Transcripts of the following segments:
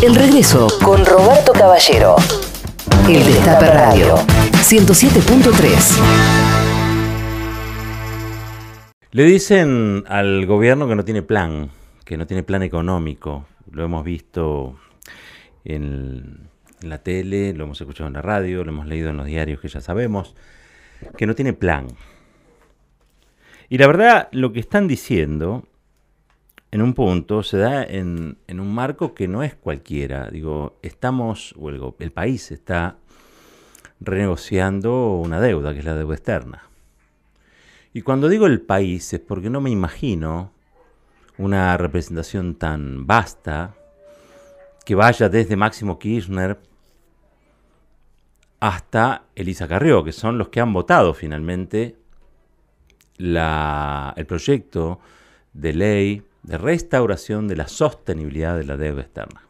El regreso con Roberto Caballero. El Destape Radio 107.3. Le dicen al gobierno que no tiene plan, que no tiene plan económico. Lo hemos visto en, en la tele, lo hemos escuchado en la radio, lo hemos leído en los diarios que ya sabemos, que no tiene plan. Y la verdad, lo que están diciendo en un punto se da en, un marco que no es cualquiera. Digo, estamos, o el, país está renegociando una deuda, que es la deuda externa. Y cuando digo el país es porque no me imagino una representación tan vasta que vaya desde Máximo Kirchner hasta Elisa Carrió, que son los que han votado finalmente el proyecto de ley de restauración de la sostenibilidad de la deuda externa.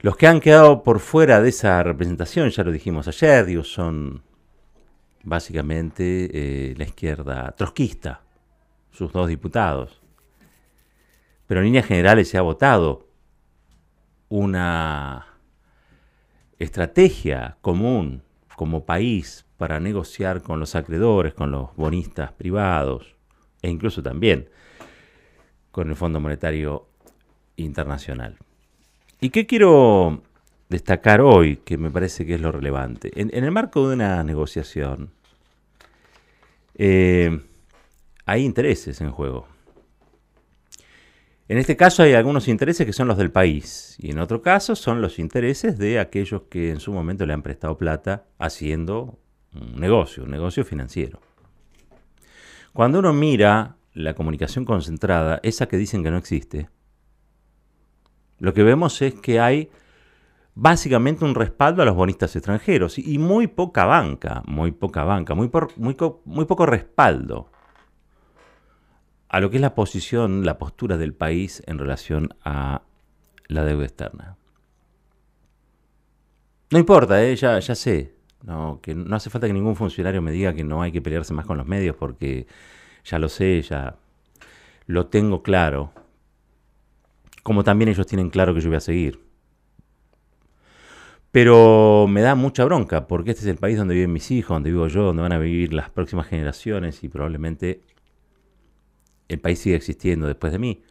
Los que han quedado por fuera de esa representación, ya lo dijimos ayer, son básicamente eh, la izquierda trotskista, sus dos diputados. Pero en líneas generales se ha votado una estrategia común como país para negociar con los acreedores, con los bonistas privados, e incluso también con el Fondo Monetario Internacional. ¿Y qué quiero destacar hoy, que me parece que es lo relevante? En, el marco de una negociación eh, hay intereses en juego. En este caso hay algunos intereses que son los del país y en otro caso son los intereses de aquellos que en su momento le han prestado plata haciendo un negocio, un negocio financiero. Cuando uno mira la comunicación concentrada, esa que dicen que no existe, lo que vemos es que hay básicamente un respaldo a los bonistas extranjeros y muy poca banca, muy poca banca, muy, poco respaldo a lo que es la posición, la postura del país en relación a la deuda externa. No importa, ¿eh? ya sé, no, que no hace falta que ningún funcionario me diga que no hay que pelearse más con los medios porque ya lo sé, ya lo tengo claro. Como también ellos tienen claro que yo voy a seguir. Pero me da mucha bronca porque este es el país donde viven mis hijos, donde vivo yo, donde van a vivir las próximas generaciones y probablemente el país sigue existiendo después de mí.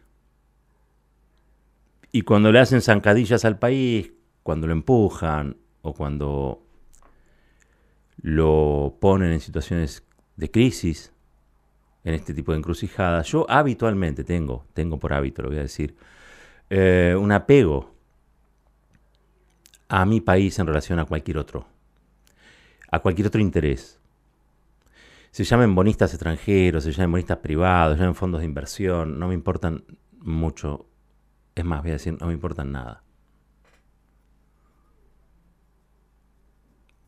Y cuando le hacen zancadillas al país, cuando lo empujan o cuando lo ponen en situaciones de crisis, en este tipo de encrucijadas, yo habitualmente tengo, tengo por hábito, lo voy a decir, eh, un apego a mi país en relación a cualquier otro, a cualquier otro interés. Se llamen bonistas extranjeros, se llamen bonistas privados, se llamen fondos de inversión, no me importan mucho, es más, voy a decir, no me importan nada.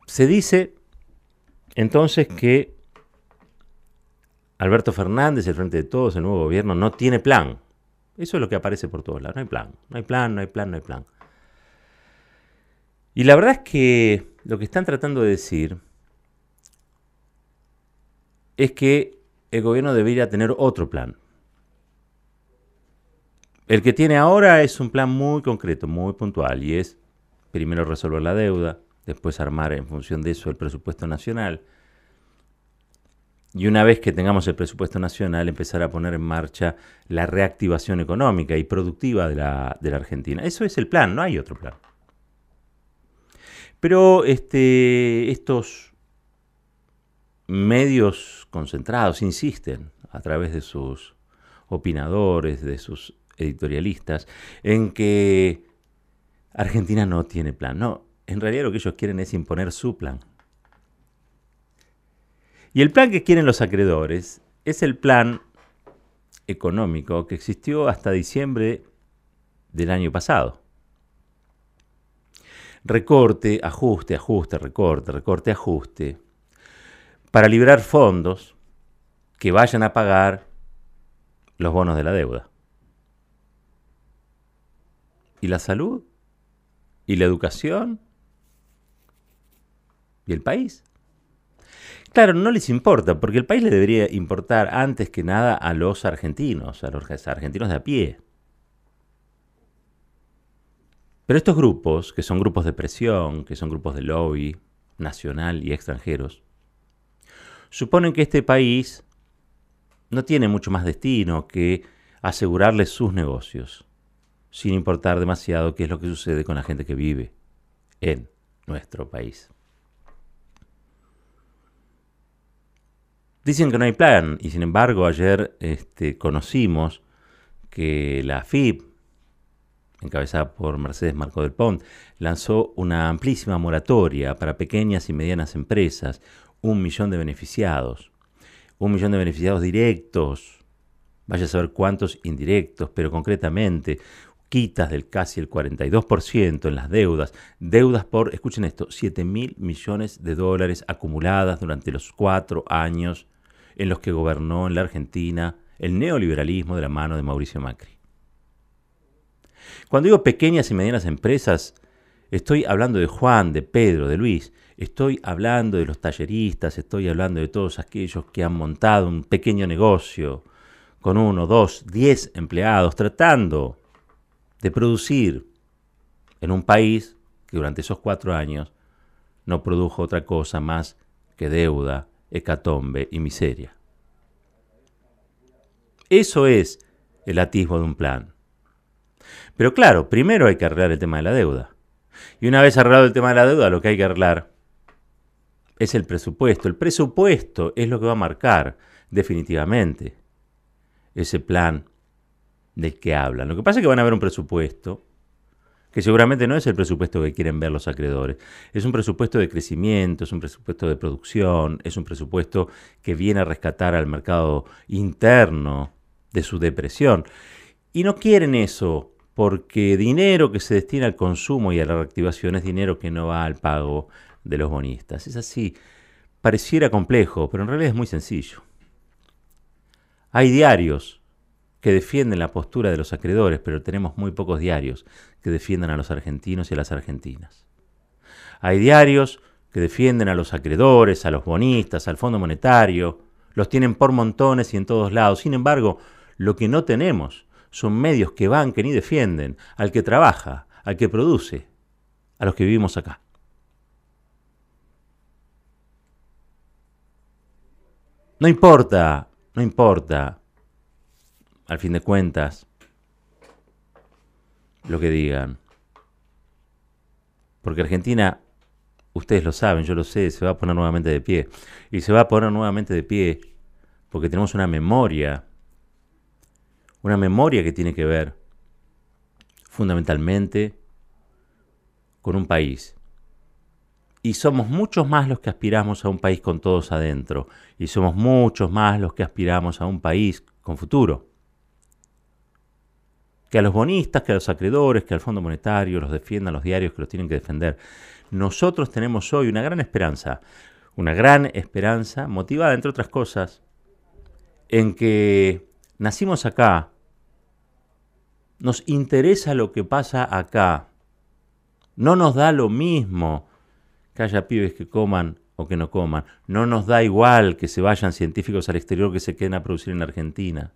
Se dice entonces que Alberto Fernández, el Frente de Todos, el nuevo gobierno, no tiene plan. Eso es lo que aparece por todos lados. No hay plan, no hay plan, no hay plan, no hay plan. Y la verdad es que lo que están tratando de decir es que el gobierno debería tener otro plan. El que tiene ahora es un plan muy concreto, muy puntual, y es primero resolver la deuda, después armar en función de eso el presupuesto nacional. Y una vez que tengamos el presupuesto nacional, empezar a poner en marcha la reactivación económica y productiva de la, Argentina. Eso es el plan, no hay otro plan. Pero este, estos medios concentrados insisten a través de sus opinadores, de sus editorialistas, en que Argentina no tiene plan. No, en realidad lo que ellos quieren es imponer su plan. Y el plan que quieren los acreedores es el plan económico que existió hasta diciembre del año pasado. Recorte, ajuste, ajuste, recorte, recorte, ajuste, para liberar fondos que vayan a pagar los bonos de la deuda. ¿Y la salud? ¿Y la educación? ¿Y el país? Claro, no les importa, porque el país le debería importar antes que nada a los argentinos, a los argentinos de a pie. Pero estos grupos, que son grupos de presión, que son grupos de lobby nacional y extranjeros, suponen que este país no tiene mucho más destino que asegurarle sus negocios, sin importar demasiado qué es lo que sucede con la gente que vive en nuestro país. Dicen que no hay plan y sin embargo ayer este, conocimos que la FIP, encabezada por Mercedes Marco del Pont, lanzó una amplísima moratoria para pequeñas y medianas empresas, un millón de beneficiados, un millón de beneficiados directos, vaya a saber cuántos indirectos, pero concretamente quitas del casi el 42% en las deudas, deudas por, escuchen esto, 7 mil millones de dólares acumuladas durante los cuatro años en los que gobernó en la Argentina el neoliberalismo de la mano de Mauricio Macri. Cuando digo pequeñas y medianas empresas, estoy hablando de Juan, de Pedro, de Luis, estoy hablando de los talleristas, estoy hablando de todos aquellos que han montado un pequeño negocio con uno, dos, diez empleados, tratando de producir en un país que durante esos cuatro años no produjo otra cosa más que deuda, hecatombe y miseria. Eso es el atisbo de un plan. Pero claro, primero hay que arreglar el tema de la deuda. Y una vez arreglado el tema de la deuda, lo que hay que arreglar es el presupuesto. El presupuesto es lo que va a marcar definitivamente ese plan del que hablan. Lo que pasa es que van a ver un presupuesto que seguramente no es el presupuesto que quieren ver los acreedores. Es un presupuesto de crecimiento, es un presupuesto de producción, es un presupuesto que viene a rescatar al mercado interno de su depresión. Y no quieren eso porque dinero que se destina al consumo y a la reactivación es dinero que no va al pago de los bonistas. Es así. Pareciera complejo, pero en realidad es muy sencillo. Hay diarios que defienden la postura de los acreedores, pero tenemos muy pocos diarios que defiendan a los argentinos y a las argentinas. Hay diarios que defienden a los acreedores, a los bonistas, al Fondo Monetario, los tienen por montones y en todos lados. Sin embargo, lo que no tenemos son medios que banquen y defienden al que trabaja, al que produce, a los que vivimos acá. No importa, no importa, al fin de cuentas, lo que digan. Porque Argentina, ustedes lo saben, yo lo sé, se va a poner nuevamente de pie. Y se va a poner nuevamente de pie porque tenemos una memoria, una memoria que tiene que ver fundamentalmente con un país. Y somos muchos más los que aspiramos a un país con todos adentro. Y somos muchos más los que aspiramos a un país con futuro que a los bonistas, que a los acreedores, que al Fondo Monetario los defiendan los diarios que los tienen que defender. Nosotros tenemos hoy una gran esperanza, una gran esperanza motivada, entre otras cosas, en que nacimos acá, nos interesa lo que pasa acá, no nos da lo mismo que haya pibes que coman o que no coman, no nos da igual que se vayan científicos al exterior que se queden a producir en Argentina.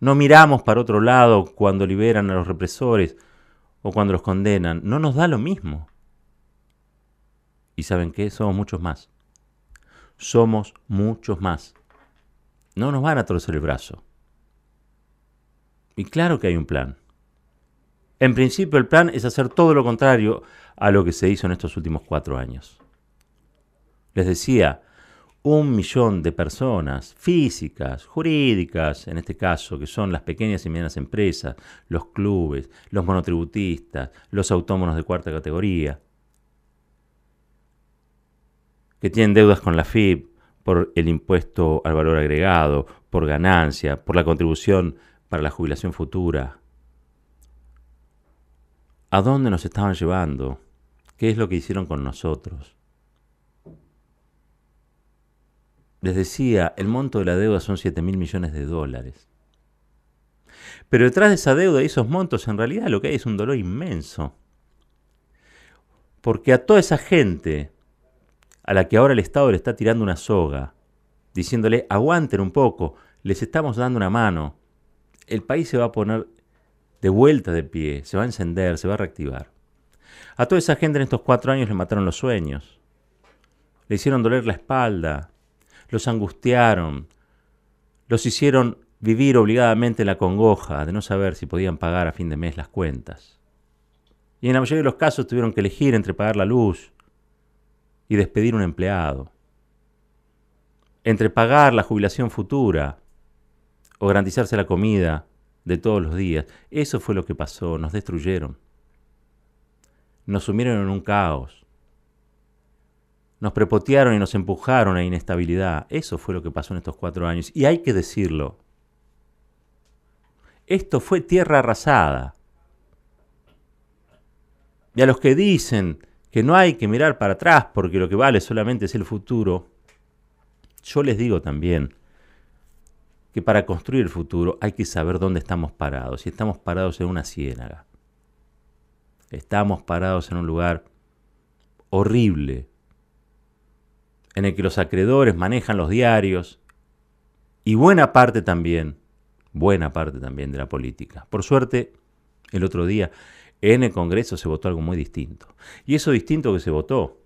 No miramos para otro lado cuando liberan a los represores o cuando los condenan. No nos da lo mismo. ¿Y saben qué? Somos muchos más. Somos muchos más. No nos van a torcer el brazo. Y claro que hay un plan. En principio el plan es hacer todo lo contrario a lo que se hizo en estos últimos cuatro años. Les decía, un millón de personas físicas, jurídicas, en este caso, que son las pequeñas y medianas empresas, los clubes, los monotributistas, los autónomos de cuarta categoría, que tienen deudas con la FIP por el impuesto al valor agregado, por ganancia, por la contribución para la jubilación futura. ¿A dónde nos estaban llevando? ¿Qué es lo que hicieron con nosotros? Les decía, el monto de la deuda son 7 mil millones de dólares. Pero detrás de esa deuda y esos montos, en realidad lo que hay es un dolor inmenso. Porque a toda esa gente a la que ahora el Estado le está tirando una soga, diciéndole, aguanten un poco, les estamos dando una mano, el país se va a poner de vuelta de pie, se va a encender, se va a reactivar. A toda esa gente en estos cuatro años le mataron los sueños, le hicieron doler la espalda, los angustiaron, los hicieron vivir obligadamente la congoja de no saber si podían pagar a fin de mes las cuentas. Y en la mayoría de los casos tuvieron que elegir entre pagar la luz y despedir un empleado, entre pagar la jubilación futura o garantizarse la comida de todos los días. Eso fue lo que pasó, nos destruyeron. Nos sumieron en un caos. Nos prepotearon y nos empujaron a inestabilidad. Eso fue lo que pasó en estos cuatro años. Y hay que decirlo. Esto fue tierra arrasada. Y a los que dicen que no hay que mirar para atrás porque lo que vale solamente es el futuro, yo les digo también que para construir el futuro hay que saber dónde estamos parados. Y estamos parados en una ciénaga. Estamos parados en un lugar horrible, en el que los acreedores manejan los diarios y buena parte también, buena parte también de la política. Por suerte, el otro día en el Congreso se votó algo muy distinto. Y eso distinto que se votó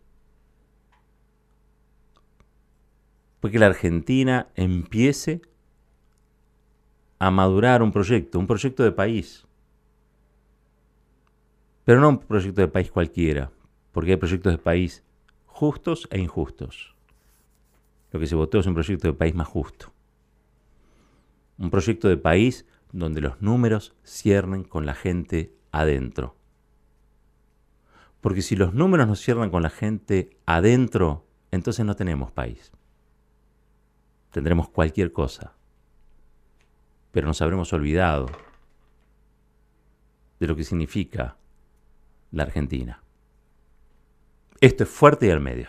fue que la Argentina empiece a madurar un proyecto, un proyecto de país. Pero no un proyecto de país cualquiera, porque hay proyectos de país justos e injustos. Lo que se votó es un proyecto de país más justo. Un proyecto de país donde los números ciernen con la gente adentro. Porque si los números no cierran con la gente adentro, entonces no tenemos país. Tendremos cualquier cosa pero nos habremos olvidado de lo que significa la Argentina. Esto es fuerte y al medio.